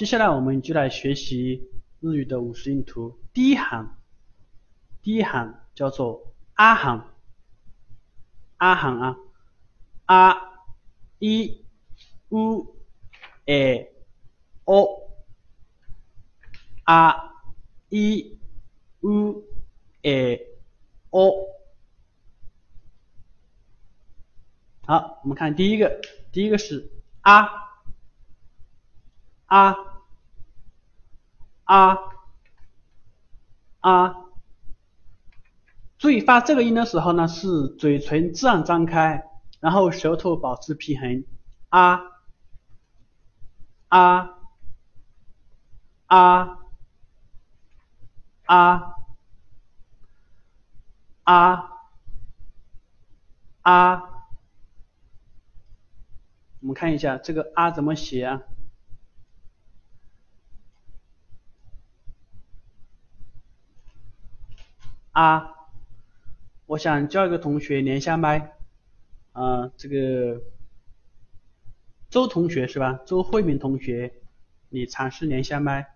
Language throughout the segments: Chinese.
接下来我们就来学习日语的五十音图。第一行，第一行叫做啊行，啊行啊，啊一乌诶哦，啊一乌诶哦。好，我们看第一个，第一个是啊啊啊啊，注意发这个音的时候呢，是嘴唇自然张开，然后舌头保持平衡，啊啊啊啊啊啊。我们看一下这个啊怎么写啊？啊，我想叫一个同学连下麦，啊，这个周同学是吧？周慧敏同学，你尝试连下麦，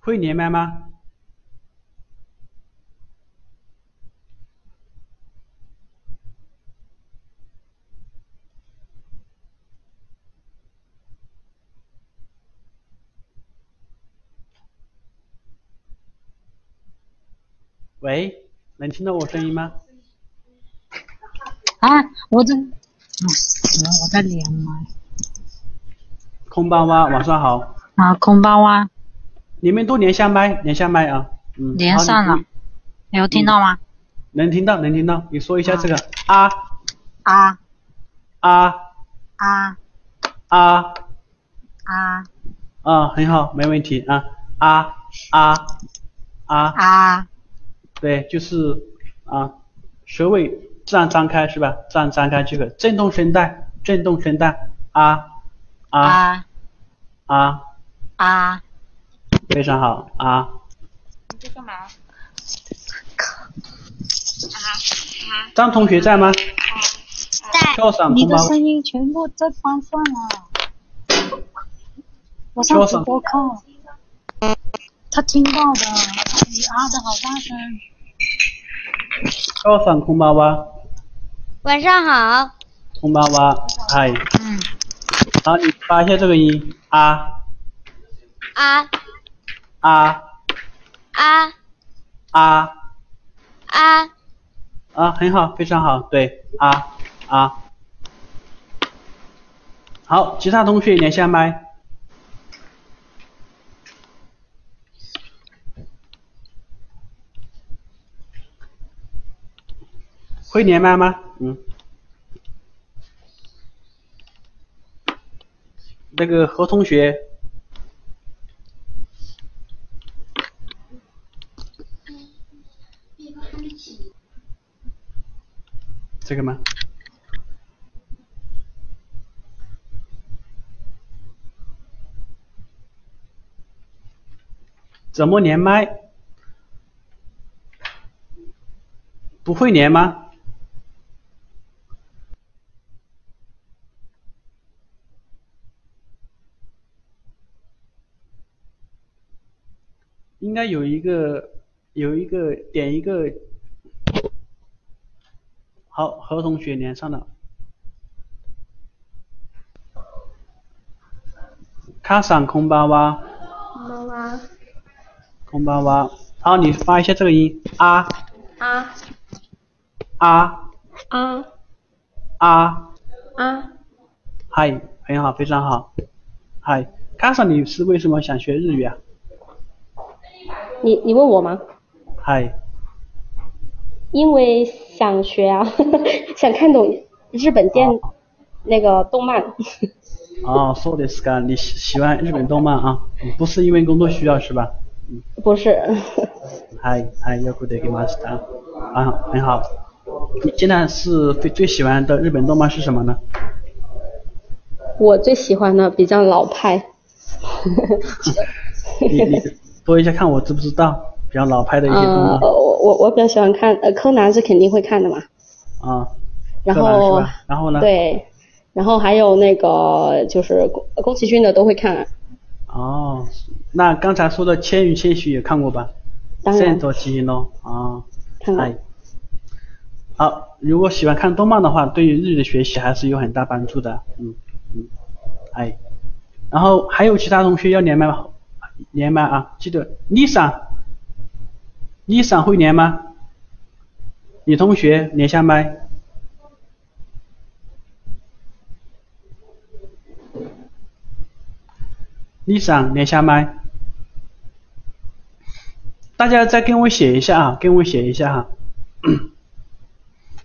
会连麦吗？喂，能听到我声音吗？啊，我这，嗯，我在连麦。空巴哇，晚上好。啊，空巴哇。你们都连下麦，连下麦啊。嗯。连上了。有听到吗？能听到，能听到。你说一下这个啊。啊。啊。啊。啊。啊。啊，很好，没问题啊。啊啊啊。啊。对，就是啊，舌尾自然张开是吧？自然张开即可震动声带，震动声带啊啊啊啊，非常好啊。你在干嘛？啊啊。张同学在吗？在。你的声音全部在关上了。我上直他听到的，你啊的好大声。高上空巴哇，晚上好。空巴哇，嗨。嗯。好，你发一下这个音啊。啊。啊。啊。啊。啊。啊，很好，非常好，对，啊啊。好，其他同学连下麦。会连麦吗？嗯。那个何同学。这个吗？怎么连麦？不会连吗？应该有一个，有一个点一个，好，何同学连上了，卡上空巴哇，空巴哇，空巴哇，好，你发一下这个音。啊，啊，啊，啊，啊，啊，嗨，很好，非常好，嗨，卡上你是为什么想学日语啊？你你问我吗？嗨。因为想学啊，想看懂日本电那个动漫。哦，そうですか。你喜喜欢日本动漫啊？不是因为工作需要是吧？不是。嗨嗨，よくできました。啊，很好。你现在是最最喜欢的日本动漫是什么呢？我最喜欢的比较老派。你你。 说一下看我知不知道比较老派的一些动漫。呃，我我我比较喜欢看，呃，柯南是肯定会看的嘛。啊，然后然后呢？对，然后还有那个就是宫宫崎骏的都会看。哦，那刚才说的《千与千寻》也看过吧？当然。多奇形咯，啊。看了。好，如果喜欢看动漫的话，对于日语的学习还是有很大帮助的。嗯嗯，哎，然后还有其他同学要连麦吗？连麦啊，记得 Lisa，Lisa 会连吗？女同学连下麦。Lisa 连下麦。大家再跟我写一下啊，跟我写一下哈。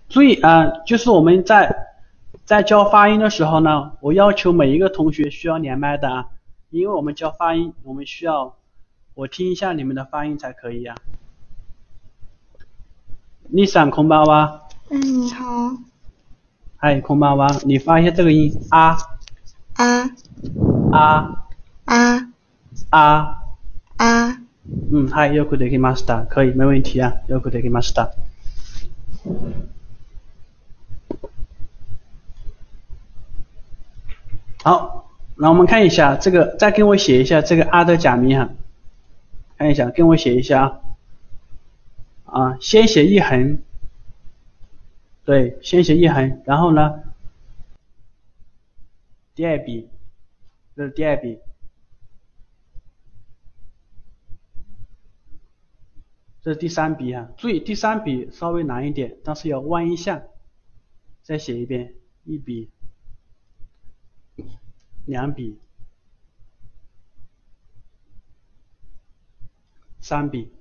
注意啊，就是我们在在教发音的时候呢，我要求每一个同学需要连麦的啊，因为我们教发音，我们需要我听一下你们的发音才可以呀。你上空巴哇？嗯，你好。嗨，空巴哇，你发一下这个音啊啊啊啊啊啊。嗯，嗨，よくできました，可以，没问题啊，よくできました。好， 那我们看一下这个，再给我写一下这个阿的假名哈，看一下，跟我写一下啊，啊，先写一横，对，先写一横，然后呢，第二笔，这是第二笔，这是第三笔哈，注意第三笔稍微难一点，但是要弯一下，再写一遍，一笔。两笔，三笔，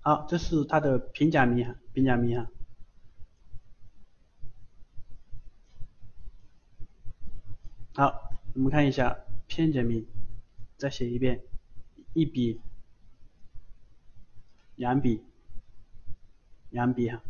好，这是它的平假名哈，平假名哈。好，我们看一下片假名，再写一遍，一笔，两笔，两笔哈。